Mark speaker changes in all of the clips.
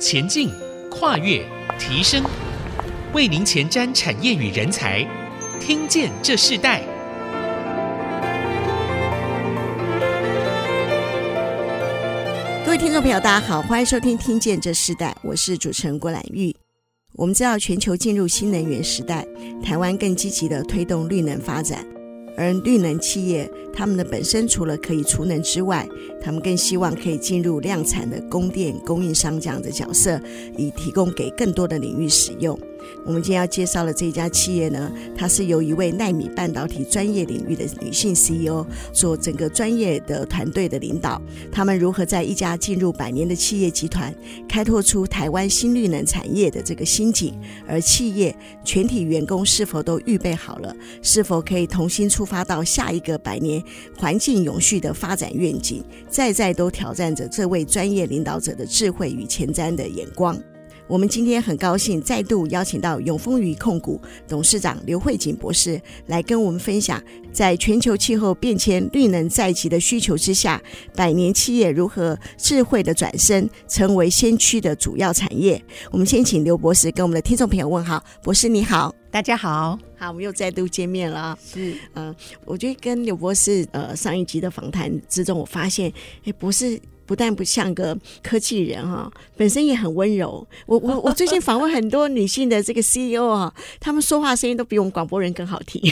Speaker 1: 前进、跨越、提升，为您前瞻产业与人才，听见这世代。
Speaker 2: 各位听众朋友，大家好，欢迎收听《听见这世代》，我是主持人郭兰玉。我们知道，全球进入新能源时代，台湾更积极的推动绿能发展。而绿能企业，他们的本身除了可以储能之外，他们更希望可以进入量产的供电供应商这样的角色，以提供给更多的领域使用。我们今天要介绍的这家企业呢，它是由一位奈米半导体专业领域的女性 CEO 做整个专业的团队的领导。他们如何在一家进入百年的企业集团，开拓出台湾新绿能产业的这个新景？而企业全体员工是否都预备好了？是否可以同心出发到下一个百年环境永续的发展愿景？在在都挑战着这位专业领导者的智慧与前瞻的眼光。我们今天很高兴再度邀请到永丰余控股董事长刘慧锦博士来跟我们分享，在全球气候变迁、绿能在即的需求之下，百年企业如何智慧的转身，成为先驱的主要产业。我们先请刘博士跟我们的听众朋友问好，博士你好，
Speaker 3: 大家好，
Speaker 2: 好，我们又再度见面了。
Speaker 3: 是，
Speaker 2: 嗯、呃，我觉得跟刘博士呃上一集的访谈之中，我发现，哎，博士。不但不像个科技人哈，本身也很温柔。我我我最近访问很多女性的这个 CEO 啊，她们说话声音都比我们广播人更好听。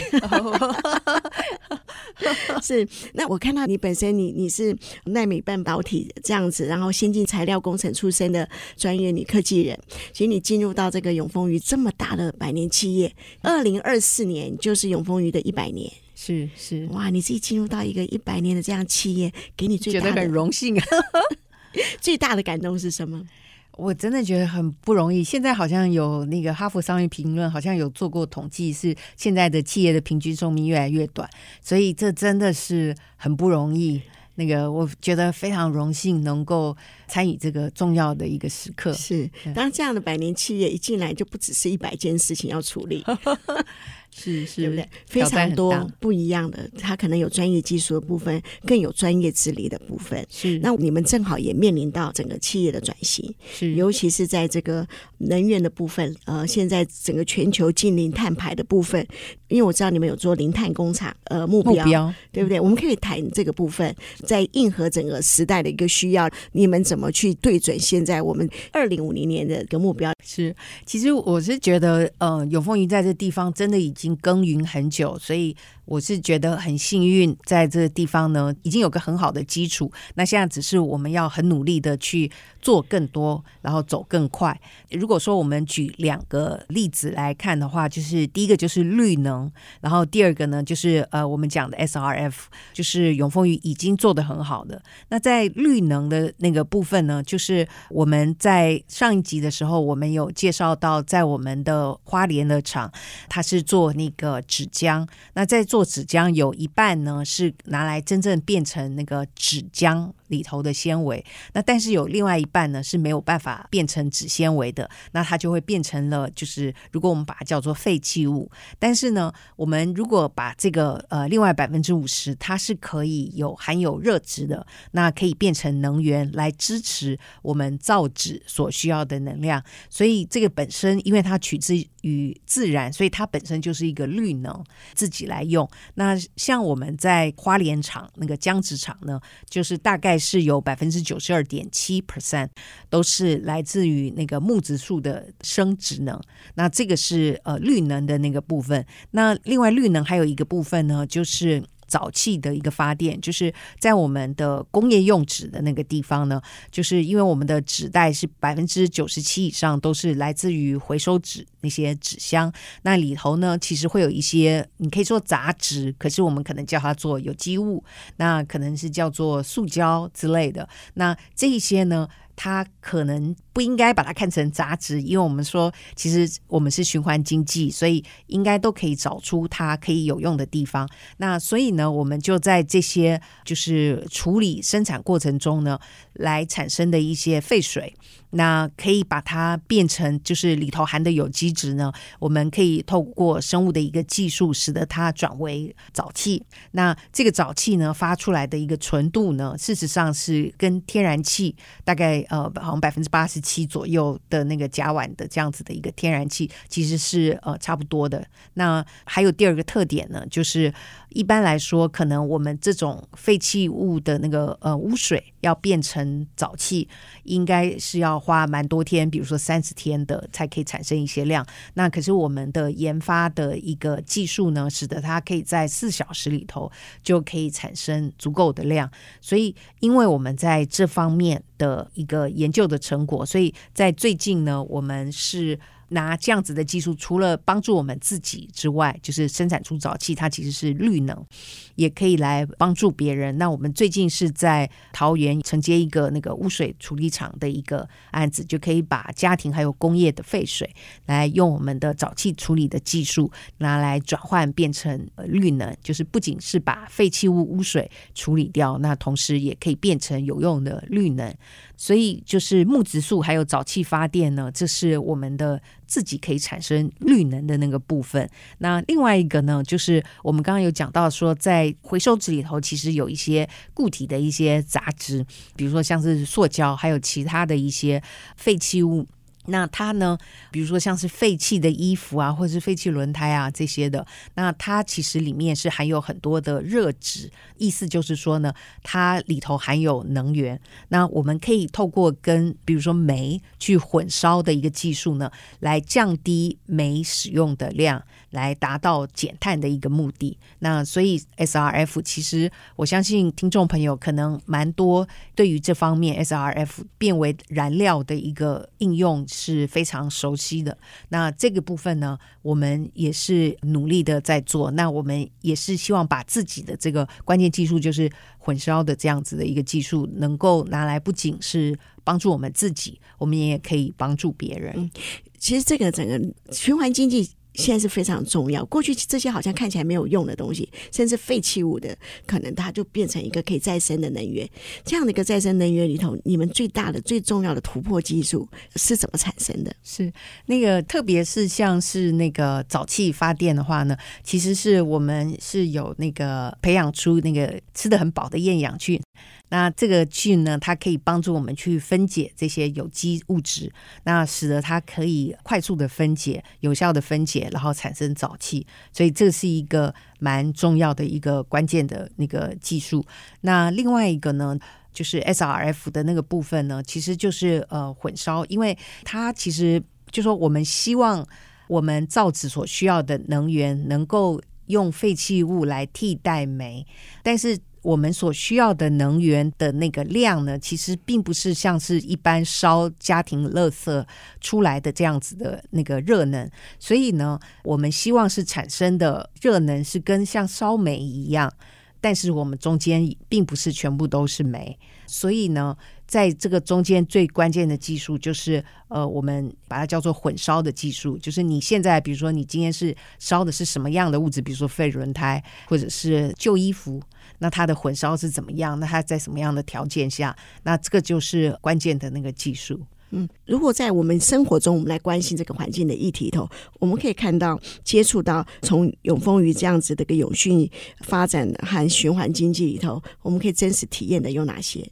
Speaker 2: 是，那我看到你本身你你是纳米半导体这样子，然后先进材料工程出身的专业女科技人，其实你进入到这个永丰余这么大的百年企业，二零二四年就是永丰余的一百年。
Speaker 3: 是是
Speaker 2: 哇，你自己进入到一个一百年的这样企业，给你最大的
Speaker 3: 觉得很荣幸啊！
Speaker 2: 最大的感动是什么？
Speaker 3: 我真的觉得很不容易。现在好像有那个《哈佛商业评论》好像有做过统计，是现在的企业的平均寿命越来越短，所以这真的是很不容易。那个我觉得非常荣幸能够参与这个重要的一个时刻。
Speaker 2: 是，当然这样的百年企业一进来，就不只是一百件事情要处理。
Speaker 3: 是是，
Speaker 2: 对不对？非常多不一样的，它可能有专业技术的部分，更有专业治理的部分。
Speaker 3: 是，
Speaker 2: 那你们正好也面临到整个企业的转型，
Speaker 3: 是，
Speaker 2: 尤其是在这个能源的部分。呃，现在整个全球近零碳排的部分，因为我知道你们有做零碳工厂，呃，目标，目标对不对？我们可以谈这个部分，在应和整个时代的一个需要，你们怎么怎么去对准现在我们二零五零年的一个目标？
Speaker 3: 是，其实我是觉得，呃，永丰云在这地方真的已经。耕耘很久，所以。我是觉得很幸运，在这个地方呢，已经有个很好的基础。那现在只是我们要很努力的去做更多，然后走更快。如果说我们举两个例子来看的话，就是第一个就是绿能，然后第二个呢就是呃我们讲的 SRF，就是永丰鱼已经做得很好的。那在绿能的那个部分呢，就是我们在上一集的时候，我们有介绍到，在我们的花莲的厂，它是做那个纸浆，那在做。做纸浆有一半呢是拿来真正变成那个纸浆里头的纤维，那但是有另外一半呢是没有办法变成纸纤维的，那它就会变成了就是如果我们把它叫做废弃物，但是呢，我们如果把这个呃另外百分之五十，它是可以有含有热值的，那可以变成能源来支持我们造纸所需要的能量，所以这个本身因为它取自于自然，所以它本身就是一个绿能，自己来用。那像我们在花莲厂那个浆纸厂呢，就是大概是有百分之九十二点七 percent 都是来自于那个木质素的生殖能。那这个是呃绿能的那个部分。那另外绿能还有一个部分呢，就是。早期的一个发电，就是在我们的工业用纸的那个地方呢，就是因为我们的纸袋是百分之九十七以上都是来自于回收纸那些纸箱，那里头呢其实会有一些你可以说杂质，可是我们可能叫它做有机物，那可能是叫做塑胶之类的，那这一些呢。它可能不应该把它看成杂质，因为我们说其实我们是循环经济，所以应该都可以找出它可以有用的地方。那所以呢，我们就在这些就是处理生产过程中呢，来产生的一些废水，那可以把它变成，就是里头含的有机质呢，我们可以透过生物的一个技术，使得它转为沼气。那这个沼气呢，发出来的一个纯度呢，事实上是跟天然气大概呃，好像百分之八十七左右的那个甲烷的这样子的一个天然气，其实是呃差不多的。那还有第二个特点呢，就是一般来说，可能我们这种废弃物的那个呃污水要变成沼气，应该是要。花蛮多天，比如说三十天的，才可以产生一些量。那可是我们的研发的一个技术呢，使得它可以在四小时里头就可以产生足够的量。所以，因为我们在这方面的一个研究的成果，所以在最近呢，我们是。拿这样子的技术，除了帮助我们自己之外，就是生产出沼气，它其实是绿能，也可以来帮助别人。那我们最近是在桃园承接一个那个污水处理厂的一个案子，就可以把家庭还有工业的废水，来用我们的沼气处理的技术拿来转换变成绿能，就是不仅是把废弃物污水处理掉，那同时也可以变成有用的绿能。所以就是木质素还有沼气发电呢，这是我们的自己可以产生绿能的那个部分。那另外一个呢，就是我们刚刚有讲到说，在回收纸里头其实有一些固体的一些杂质，比如说像是塑胶，还有其他的一些废弃物。那它呢，比如说像是废弃的衣服啊，或者是废弃轮胎啊这些的，那它其实里面是含有很多的热值，意思就是说呢，它里头含有能源。那我们可以透过跟比如说煤去混烧的一个技术呢，来降低煤使用的量，来达到减碳的一个目的。那所以 SRF 其实我相信听众朋友可能蛮多对于这方面 SRF 变为燃料的一个应用。是非常熟悉的。那这个部分呢，我们也是努力的在做。那我们也是希望把自己的这个关键技术，就是混烧的这样子的一个技术，能够拿来不仅是帮助我们自己，我们也可以帮助别人。
Speaker 2: 其实这个整个循环经济。现在是非常重要。过去这些好像看起来没有用的东西，甚至废弃物的，可能它就变成一个可以再生的能源。这样的一个再生能源里头，你们最大的、最重要的突破技术是怎么产生的？
Speaker 3: 是那个，特别是像是那个沼气发电的话呢，其实是我们是有那个培养出那个吃得很饱的厌氧菌。那这个菌呢，它可以帮助我们去分解这些有机物质，那使得它可以快速的分解、有效的分解，然后产生沼气。所以这是一个蛮重要的一个关键的那个技术。那另外一个呢，就是 SRF 的那个部分呢，其实就是呃混烧，因为它其实就说我们希望我们造纸所需要的能源能够用废弃物来替代煤，但是。我们所需要的能源的那个量呢，其实并不是像是一般烧家庭垃圾出来的这样子的那个热能，所以呢，我们希望是产生的热能是跟像烧煤一样，但是我们中间并不是全部都是煤，所以呢，在这个中间最关键的技术就是，呃，我们把它叫做混烧的技术，就是你现在比如说你今天是烧的是什么样的物质，比如说废轮胎或者是旧衣服。那它的混烧是怎么样？那它在什么样的条件下？那这个就是关键的那个技术。
Speaker 2: 嗯，如果在我们生活中，我们来关心这个环境的议题头，我们可以看到、接触到从永丰鱼这样子的一个永续发展和循环经济里头，我们可以真实体验的有哪些？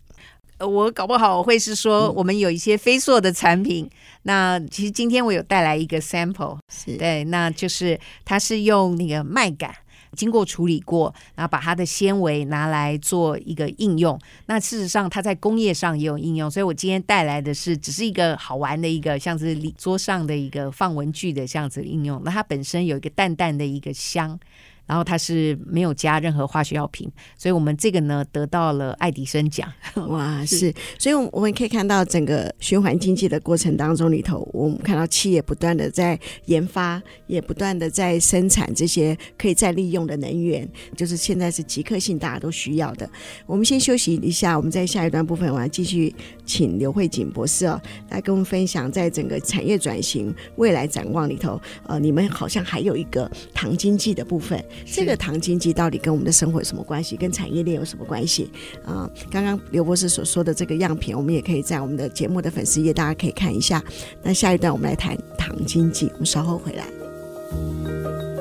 Speaker 3: 呃，我搞不好我会是说，我们有一些非塑的产品。嗯、那其实今天我有带来一个 sample，对，那就是它是用那个麦稈。经过处理过，然后把它的纤维拿来做一个应用。那事实上，它在工业上也有应用。所以我今天带来的是，只是一个好玩的一个，像是桌上的一个放文具的这样子应用。那它本身有一个淡淡的一个香。然后它是没有加任何化学药品，所以我们这个呢得到了爱迪生奖。
Speaker 2: 哇，是，所以我们可以看到整个循环经济的过程当中里头，我们看到企业不断的在研发，也不断的在生产这些可以再利用的能源，就是现在是即刻性大家都需要的。我们先休息一下，我们在下一段部分，我要继续请刘慧锦博士哦来跟我们分享，在整个产业转型未来展望里头，呃，你们好像还有一个糖经济的部分。这个糖经济到底跟我们的生活有什么关系？跟产业链有什么关系？啊、呃，刚刚刘博士所说的这个样品，我们也可以在我们的节目的粉丝页，大家可以看一下。那下一段我们来谈糖经济，我们稍后回来。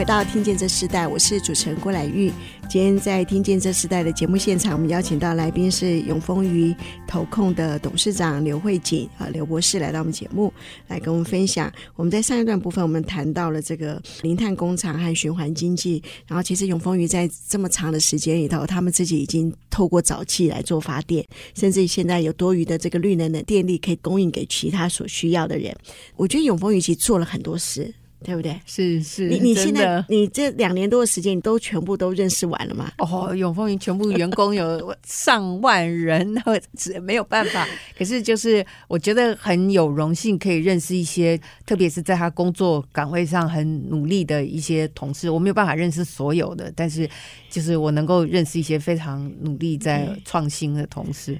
Speaker 2: 回到《听见这时代》，我是主持人郭兰玉。今天在《听见这时代》的节目现场，我们邀请到来宾是永丰鱼投控的董事长刘慧锦啊，刘博士来到我们节目，来跟我们分享。我们在上一段部分，我们谈到了这个零碳工厂和循环经济。然后，其实永丰鱼在这么长的时间里头，他们自己已经透过沼气来做发电，甚至现在有多余的这个绿能的电力可以供应给其他所需要的人。我觉得永丰鱼其实做了很多事。对不对？
Speaker 3: 是是，
Speaker 2: 你你现在你这两年多的时间，你都全部都认识完了吗？
Speaker 3: 哦，永丰云全部员工有 上万人，那 没有办法。可是就是我觉得很有荣幸可以认识一些，特别是在他工作岗位上很努力的一些同事。我没有办法认识所有的，但是就是我能够认识一些非常努力在创新的同事。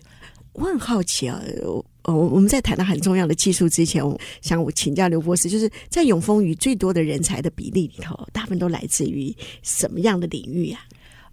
Speaker 2: 我很好奇啊。哦，我们在谈到很重要的技术之前，我想我请教刘博士，就是在永丰余最多的人才的比例里头，大部分都来自于什么样的领域啊？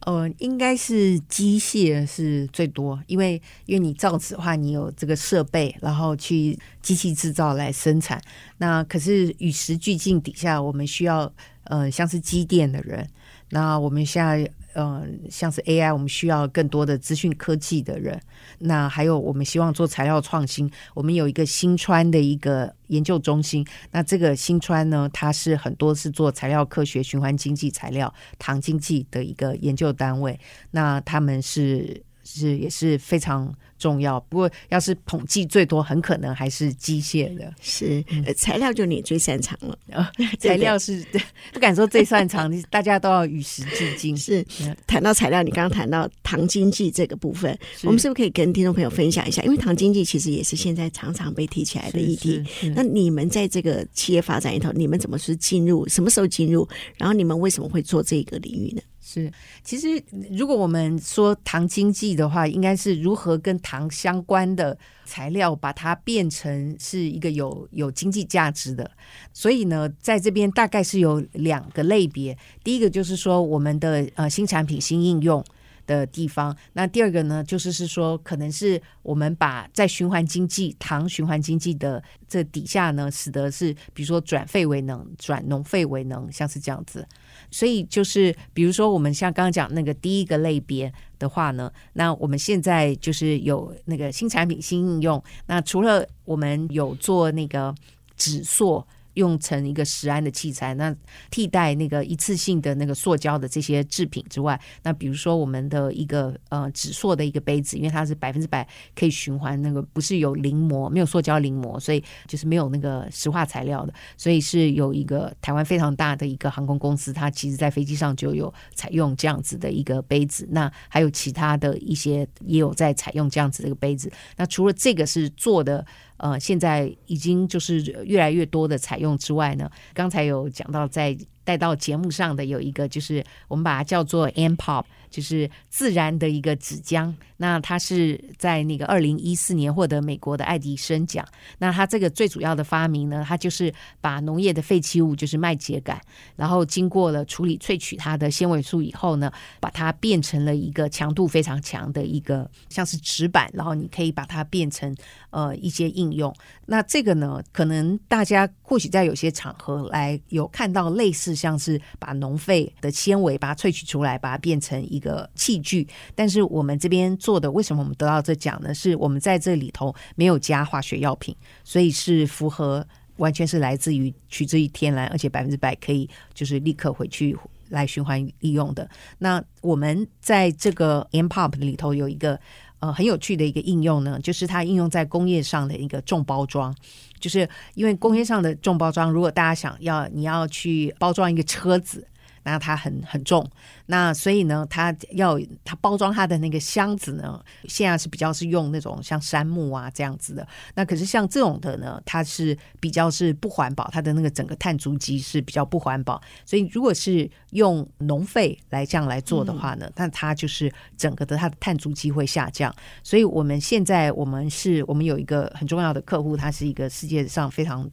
Speaker 3: 呃，应该是机械是最多，因为因为你造纸的话，你有这个设备，然后去机器制造来生产。那可是与时俱进底下，我们需要呃，像是机电的人。那我们现在。嗯，像是 AI，我们需要更多的资讯科技的人。那还有，我们希望做材料创新。我们有一个新川的一个研究中心。那这个新川呢，它是很多是做材料科学、循环经济材料、糖经济的一个研究单位。那他们是是也是非常。重要，不过要是统计最多，很可能还是机械的。
Speaker 2: 是，呃，材料就你最擅长了。
Speaker 3: 材料是 不敢说最擅长，大家都要与时俱进。
Speaker 2: 是，谈到材料，你刚刚谈到糖经济这个部分，我们是不是可以跟听众朋友分享一下？因为糖经济其实也是现在常常被提起来的议题。那你们在这个企业发展里头，你们怎么是进入？什么时候进入？然后你们为什么会做这个领域呢？
Speaker 3: 是，其实如果我们说糖经济的话，应该是如何跟糖相关的材料把它变成是一个有有经济价值的。所以呢，在这边大概是有两个类别，第一个就是说我们的呃新产品新应用的地方，那第二个呢，就是是说可能是我们把在循环经济糖循环经济的这底下呢，使得是比如说转废为能，转农废为能，像是这样子。所以就是，比如说我们像刚刚讲那个第一个类别的话呢，那我们现在就是有那个新产品新应用。那除了我们有做那个纸塑。用成一个食安的器材，那替代那个一次性的那个塑胶的这些制品之外，那比如说我们的一个呃纸塑的一个杯子，因为它是百分之百可以循环，那个不是有临膜，没有塑胶临膜，所以就是没有那个石化材料的，所以是有一个台湾非常大的一个航空公司，它其实在飞机上就有采用这样子的一个杯子，那还有其他的一些也有在采用这样子的一个杯子，那除了这个是做的。呃，现在已经就是越来越多的采用之外呢，刚才有讲到在带到节目上的有一个，就是我们把它叫做 M-Pop。就是自然的一个纸浆，那它是在那个二零一四年获得美国的爱迪生奖。那它这个最主要的发明呢，它就是把农业的废弃物，就是麦秸秆，然后经过了处理萃取它的纤维素以后呢，把它变成了一个强度非常强的一个像是纸板，然后你可以把它变成呃一些应用。那这个呢，可能大家或许在有些场合来有看到类似像是把农废的纤维把它萃取出来，把它变成一。一个器具，但是我们这边做的，为什么我们得到这奖呢？是我们在这里头没有加化学药品，所以是符合完全是来自于取自于天然，而且百分之百可以就是立刻回去来循环利用的。那我们在这个 M-Pop 里头有一个呃很有趣的一个应用呢，就是它应用在工业上的一个重包装，就是因为工业上的重包装，如果大家想要你要去包装一个车子。那它很很重，那所以呢，它要它包装它的那个箱子呢，现在是比较是用那种像杉木啊这样子的。那可是像这种的呢，它是比较是不环保，它的那个整个碳足迹是比较不环保。所以如果是用农废来这样来做的话呢，那它就是整个的它的碳足迹会下降。所以我们现在我们是我们有一个很重要的客户，它是一个世界上非常。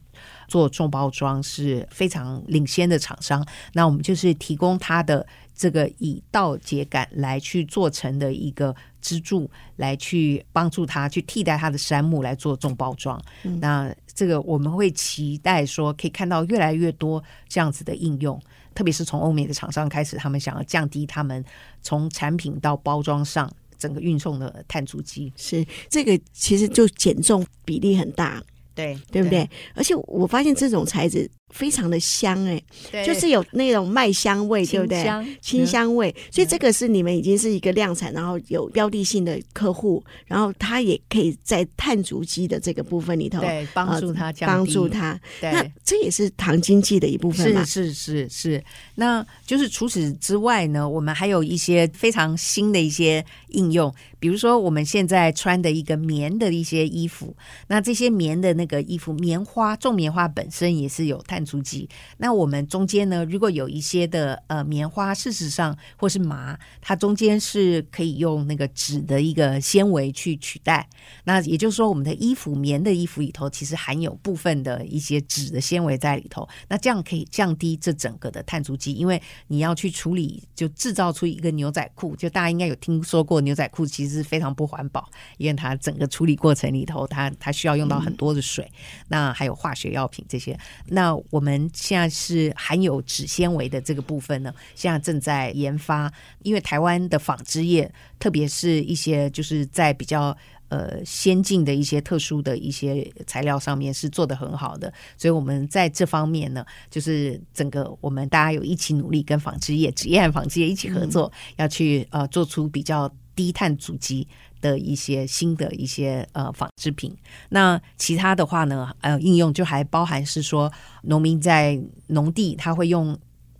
Speaker 3: 做重包装是非常领先的厂商，那我们就是提供它的这个以稻秸稈来去做成的一个支柱，来去帮助他去替代他的杉木来做重包装。嗯、那这个我们会期待说可以看到越来越多这样子的应用，特别是从欧美的厂商开始，他们想要降低他们从产品到包装上整个运送的碳足迹。
Speaker 2: 是这个其实就减重比例很大。
Speaker 3: 对，
Speaker 2: 对不对？对，而且我发现这种材质。非常的香哎、欸，就是有那种麦香味，对不对？清香味，所以这个是你们已经是一个量产，然后有标的性的客户，然后他也可以在碳足迹的这个部分里头，
Speaker 3: 对，帮助他降低，
Speaker 2: 帮助他。那这也是糖经济的一部分嘛？
Speaker 3: 是是是是。那就是除此之外呢，我们还有一些非常新的一些应用，比如说我们现在穿的一个棉的一些衣服，那这些棉的那个衣服，棉花种棉花本身也是有碳碳足迹，那我们中间呢，如果有一些的呃棉花，事实上或是麻，它中间是可以用那个纸的一个纤维去取代。那也就是说，我们的衣服棉的衣服里头，其实含有部分的一些纸的纤维在里头。那这样可以降低这整个的碳足迹，因为你要去处理，就制造出一个牛仔裤，就大家应该有听说过，牛仔裤其实是非常不环保，因为它整个处理过程里头，它它需要用到很多的水，那还有化学药品这些，那。我们现在是含有纸纤维的这个部分呢，现在正在研发。因为台湾的纺织业，特别是一些就是在比较呃先进的一些特殊的一些材料上面是做得很好的，所以我们在这方面呢，就是整个我们大家有一起努力，跟纺织业、职业和纺织业一起合作，嗯、要去呃做出比较低碳足迹的一些新的一些呃纺织品，那其他的话呢，呃，应用就还包含是说，农民在农地他会用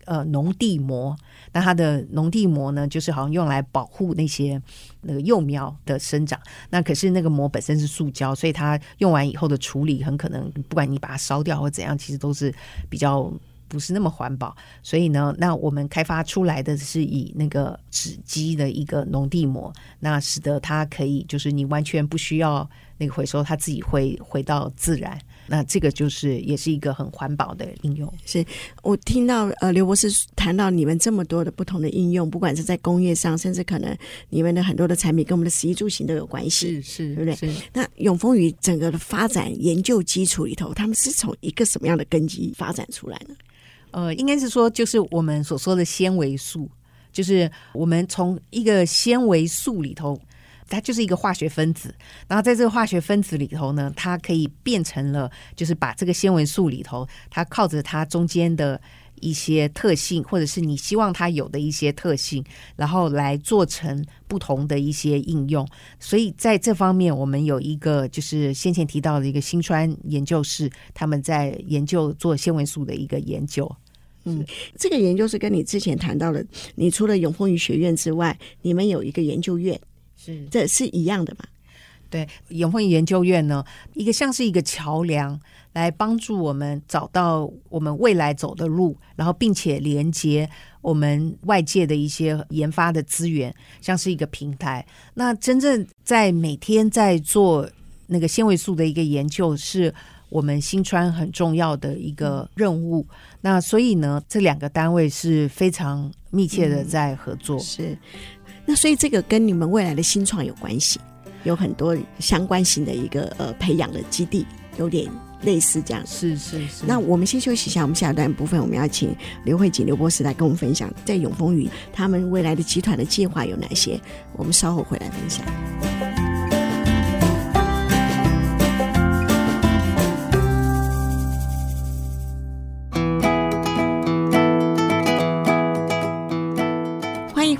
Speaker 3: 呃农地膜，那它的农地膜呢，就是好像用来保护那些那个幼苗的生长。那可是那个膜本身是塑胶，所以它用完以后的处理很可能，不管你把它烧掉或怎样，其实都是比较。不是那么环保，所以呢，那我们开发出来的是以那个纸基的一个农地膜，那使得它可以就是你完全不需要那个回收，它自己会回到自然。那这个就是也是一个很环保的应用。
Speaker 2: 是我听到呃刘博士谈到你们这么多的不同的应用，不管是在工业上，甚至可能你们的很多的产品跟我们的食衣住行都有关系，
Speaker 3: 是是，
Speaker 2: 对不对？
Speaker 3: 是
Speaker 2: 那永丰余整个的发展研究基础里头，他们是从一个什么样的根基发展出来呢？
Speaker 3: 呃，应该是说，就是我们所说的纤维素，就是我们从一个纤维素里头，它就是一个化学分子，然后在这个化学分子里头呢，它可以变成了，就是把这个纤维素里头，它靠着它中间的一些特性，或者是你希望它有的一些特性，然后来做成不同的一些应用。所以在这方面，我们有一个就是先前提到的一个新川研究室，他们在研究做纤维素的一个研究。
Speaker 2: 嗯，这个研究是跟你之前谈到的，你除了永丰余学院之外，你们有一个研究院，是这是一样的嘛？
Speaker 3: 对，永丰余研究院呢，一个像是一个桥梁，来帮助我们找到我们未来走的路，然后并且连接我们外界的一些研发的资源，像是一个平台。那真正在每天在做那个纤维素的一个研究是。我们新川很重要的一个任务，那所以呢，这两个单位是非常密切的在合作。
Speaker 2: 嗯、是，那所以这个跟你们未来的新创有关系，有很多相关性的一个呃培养的基地，有点类似这样。
Speaker 3: 是是是。
Speaker 2: 那我们先休息一下，我们下一段部分我们要请刘慧锦刘博士来跟我们分享，在永丰云他们未来的集团的计划有哪些，我们稍后回来分享。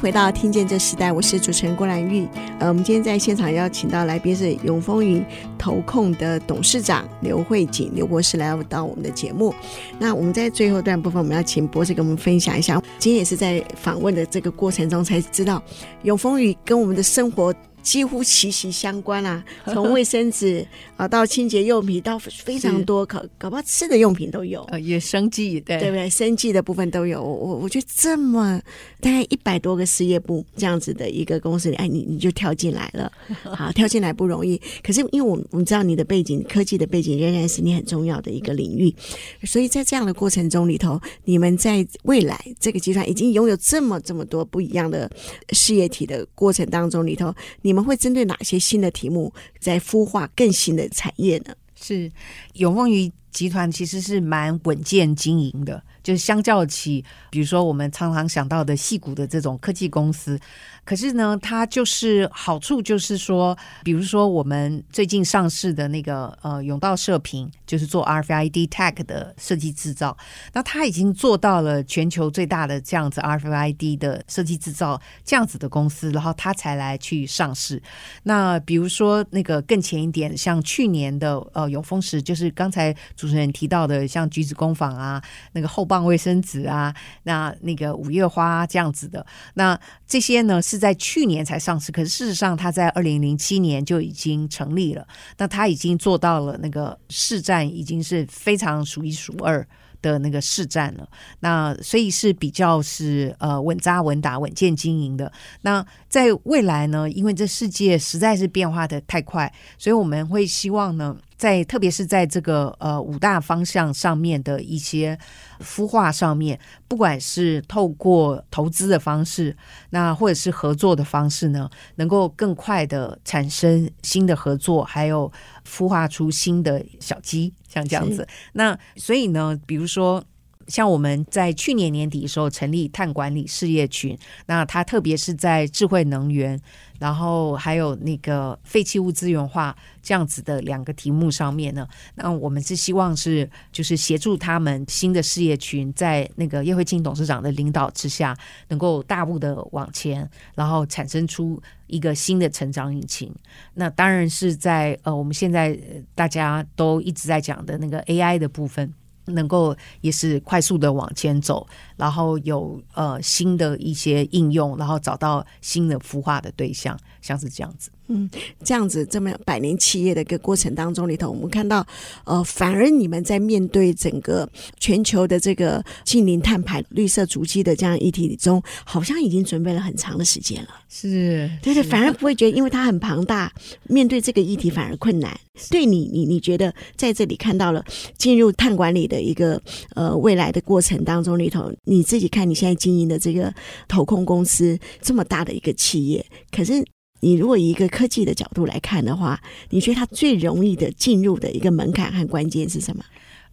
Speaker 2: 回到《听见这时代》，我是主持人郭兰玉。呃，我们今天在现场邀请到来宾是永丰云投控的董事长刘慧锦刘博士来到我们的节目。那我们在最后段部分，我们要请博士跟我们分享一下。今天也是在访问的这个过程中才知道，永丰云跟我们的生活。几乎息息相关啊，从卫生纸啊到清洁用品，到非常多，可搞不好吃的用品都有，
Speaker 3: 呃，也生计，对
Speaker 2: 对不对？生计的部分都有。我我我觉得这么大概一百多个事业部这样子的一个公司里，哎，你你就跳进来了，好，跳进来不容易。可是因为我我们知道你的背景，科技的背景仍然是你很重要的一个领域，所以在这样的过程中里头，你们在未来这个集团已经拥有这么这么多不一样的事业体的过程当中里头，你。我们会针对哪些新的题目，在孵化更新的产业呢？
Speaker 3: 是永丰鱼集团其实是蛮稳健经营的，就是相较起，比如说我们常常想到的细谷的这种科技公司。可是呢，它就是好处就是说，比如说我们最近上市的那个呃永道射频，就是做 RFID tag 的设计制造，那它已经做到了全球最大的这样子 RFID 的设计制造这样子的公司，然后它才来去上市。那比如说那个更前一点，像去年的呃永丰时，就是刚才主持人提到的，像橘子工坊啊，那个后棒卫生纸啊，那那个五月花这样子的，那这些呢是。是在去年才上市，可是事实上，它在二零零七年就已经成立了。那它已经做到了那个市占，已经是非常数一数二的那个市占了。那所以是比较是呃稳扎稳打、稳健经营的。那在未来呢，因为这世界实在是变化的太快，所以我们会希望呢。在特别是在这个呃五大方向上面的一些孵化上面，不管是透过投资的方式，那或者是合作的方式呢，能够更快的产生新的合作，还有孵化出新的小鸡，像这样子。那所以呢，比如说。像我们在去年年底的时候成立碳管理事业群，那它特别是在智慧能源，然后还有那个废弃物资源化这样子的两个题目上面呢，那我们是希望是就是协助他们新的事业群在那个叶慧卿董事长的领导之下，能够大步的往前，然后产生出一个新的成长引擎。那当然是在呃我们现在大家都一直在讲的那个 AI 的部分。能够也是快速的往前走，然后有呃新的一些应用，然后找到新的孵化的对象，像是这样子。
Speaker 2: 嗯，这样子这么百年企业的一个过程当中里头，我们看到，呃，反而你们在面对整个全球的这个近零碳排、绿色足迹的这样议题中，好像已经准备了很长的时间了。
Speaker 3: 是，
Speaker 2: 对对，反而不会觉得，因为它很庞大，面对这个议题反而困难。对你，你你觉得在这里看到了进入碳管理的一个呃未来的过程当中里头，你自己看你现在经营的这个投控公司这么大的一个企业，可是。你如果以一个科技的角度来看的话，你觉得它最容易的进入的一个门槛和关键是什么？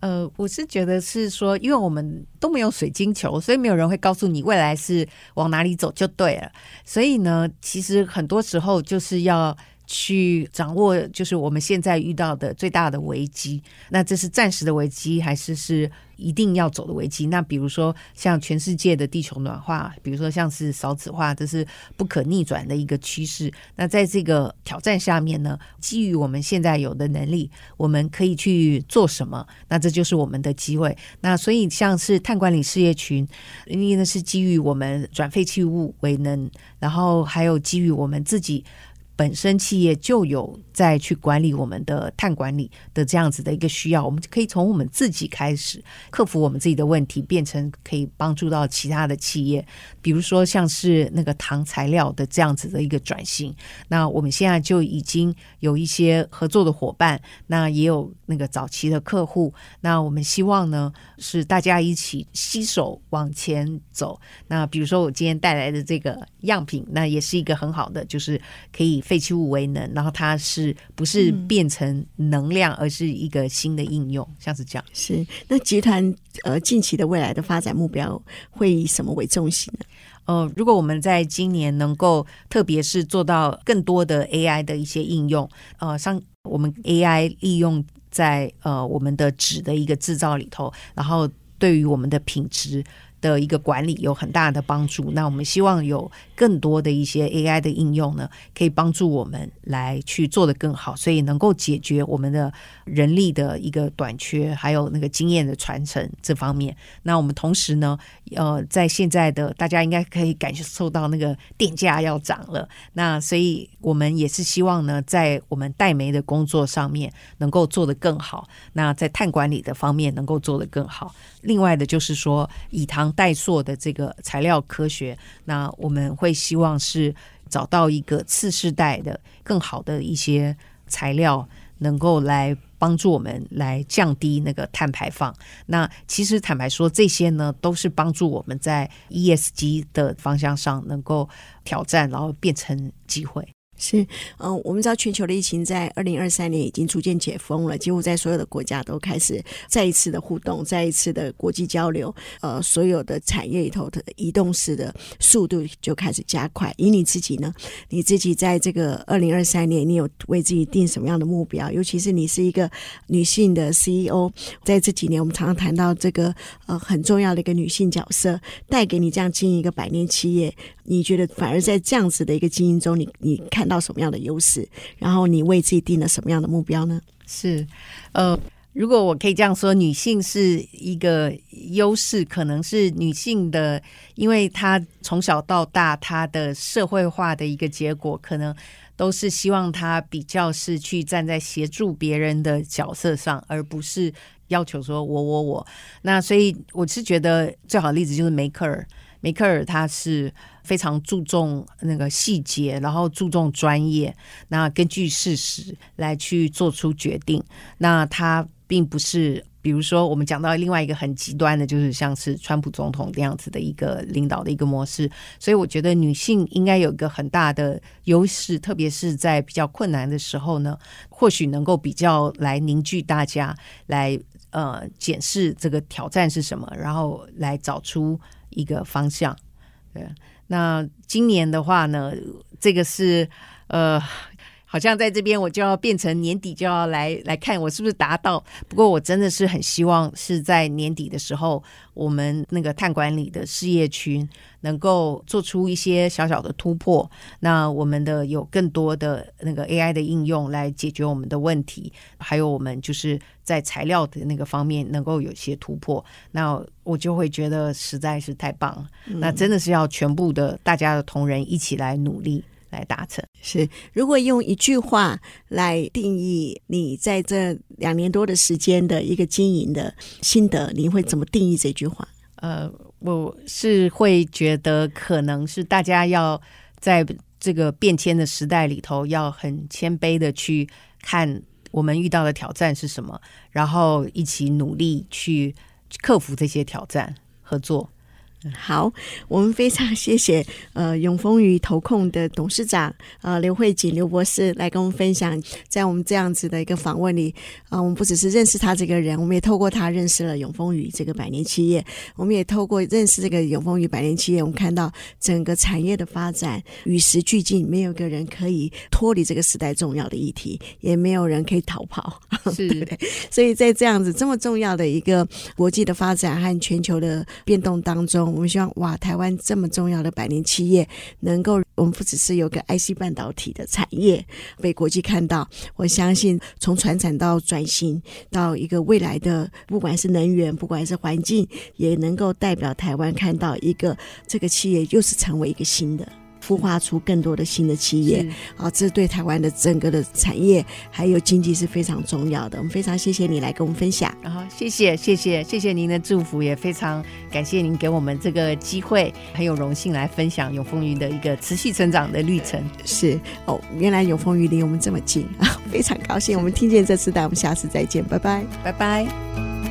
Speaker 3: 呃，我是觉得是说，因为我们都没有水晶球，所以没有人会告诉你未来是往哪里走就对了。所以呢，其实很多时候就是要。去掌握就是我们现在遇到的最大的危机，那这是暂时的危机，还是是一定要走的危机？那比如说像全世界的地球暖化，比如说像是少子化，这是不可逆转的一个趋势。那在这个挑战下面呢，基于我们现在有的能力，我们可以去做什么？那这就是我们的机会。那所以像是碳管理事业群，因为呢是基于我们转废弃物为能，然后还有基于我们自己。本身企业就有在去管理我们的碳管理的这样子的一个需要，我们可以从我们自己开始克服我们自己的问题，变成可以帮助到其他的企业，比如说像是那个糖材料的这样子的一个转型。那我们现在就已经有一些合作的伙伴，那也有那个早期的客户。那我们希望呢是大家一起携手往前走。那比如说我今天带来的这个样品，那也是一个很好的，就是可以。废弃物为能，然后它是不是变成能量，而是一个新的应用，像是这样。
Speaker 2: 是那集团呃近期的未来的发展目标会以什么为重心呢？
Speaker 3: 呃，如果我们在今年能够，特别是做到更多的 AI 的一些应用，呃，像我们 AI 利用在呃我们的纸的一个制造里头，然后对于我们的品质。的一个管理有很大的帮助。那我们希望有更多的一些 AI 的应用呢，可以帮助我们来去做得更好，所以能够解决我们的人力的一个短缺，还有那个经验的传承这方面。那我们同时呢，呃，在现在的大家应该可以感受到那个电价要涨了，那所以我们也是希望呢，在我们带媒的工作上面能够做得更好。那在碳管理的方面能够做得更好。另外的就是说，以糖代塑的这个材料科学，那我们会希望是找到一个次世代的更好的一些材料，能够来帮助我们来降低那个碳排放。那其实坦白说，这些呢都是帮助我们在 ESG 的方向上能够挑战，然后变成机会。
Speaker 2: 是，嗯，我们知道全球的疫情在二零二三年已经逐渐解封了，几乎在所有的国家都开始再一次的互动，再一次的国际交流，呃，所有的产业里头的移动式的速度就开始加快。以你自己呢，你自己在这个二零二三年，你有为自己定什么样的目标？尤其是你是一个女性的 CEO，在这几年我们常常谈到这个呃很重要的一个女性角色，带给你这样经营一个百年企业，你觉得反而在这样子的一个经营中，你你看到什么样的优势？然后你为自己定了什么样的目标呢？
Speaker 3: 是，呃，如果我可以这样说，女性是一个优势，可能是女性的，因为她从小到大，她的社会化的一个结果，可能都是希望她比较是去站在协助别人的角色上，而不是要求说我我我。那所以我是觉得最好的例子就是梅克尔。梅克尔他是非常注重那个细节，然后注重专业，那根据事实来去做出决定。那他并不是，比如说我们讲到另外一个很极端的，就是像是川普总统这样子的一个领导的一个模式。所以我觉得女性应该有一个很大的优势，特别是在比较困难的时候呢，或许能够比较来凝聚大家，来呃检视这个挑战是什么，然后来找出。一个方向，对。那今年的话呢，这个是呃，好像在这边我就要变成年底就要来来看我是不是达到。不过我真的是很希望是在年底的时候，我们那个碳管理的事业群能够做出一些小小的突破。那我们的有更多的那个 AI 的应用来解决我们的问题，还有我们就是在材料的那个方面能够有些突破。那我就会觉得实在是太棒了。那真的是要全部的大家的同仁一起来努力来达成。
Speaker 2: 是，如果用一句话来定义你在这两年多的时间的一个经营的心得，你会怎么定义这句话？
Speaker 3: 呃，我是会觉得，可能是大家要在这个变迁的时代里头，要很谦卑的去看我们遇到的挑战是什么，然后一起努力去克服这些挑战，合作。
Speaker 2: 好，我们非常谢谢呃永丰鱼投控的董事长呃刘慧锦刘博士来跟我们分享，在我们这样子的一个访问里，啊、呃，我们不只是认识他这个人，我们也透过他认识了永丰鱼这个百年企业，我们也透过认识这个永丰鱼百年企业，我们看到整个产业的发展与时俱进，没有一个人可以脱离这个时代重要的议题，也没有人可以逃跑，
Speaker 3: 是
Speaker 2: 对对，所以在这样子这么重要的一个国际的发展和全球的变动当中。我们希望哇，台湾这么重要的百年企业，能够我们不只是有个 IC 半导体的产业被国际看到，我相信从传产到转型到一个未来的，不管是能源，不管是环境，也能够代表台湾看到一个这个企业又是成为一个新的。孵化出更多的新的企业，啊，这对台湾的整个的产业还有经济是非常重要的。我们非常谢谢你来跟我们分享，
Speaker 3: 然后谢谢谢谢谢谢您的祝福，也非常感谢您给我们这个机会，很有荣幸来分享永丰云的一个持续成长的历程。
Speaker 2: 是哦，原来永丰云离我们这么近啊，非常高兴。我们听见这次，带我们下次再见，拜拜，
Speaker 3: 拜拜。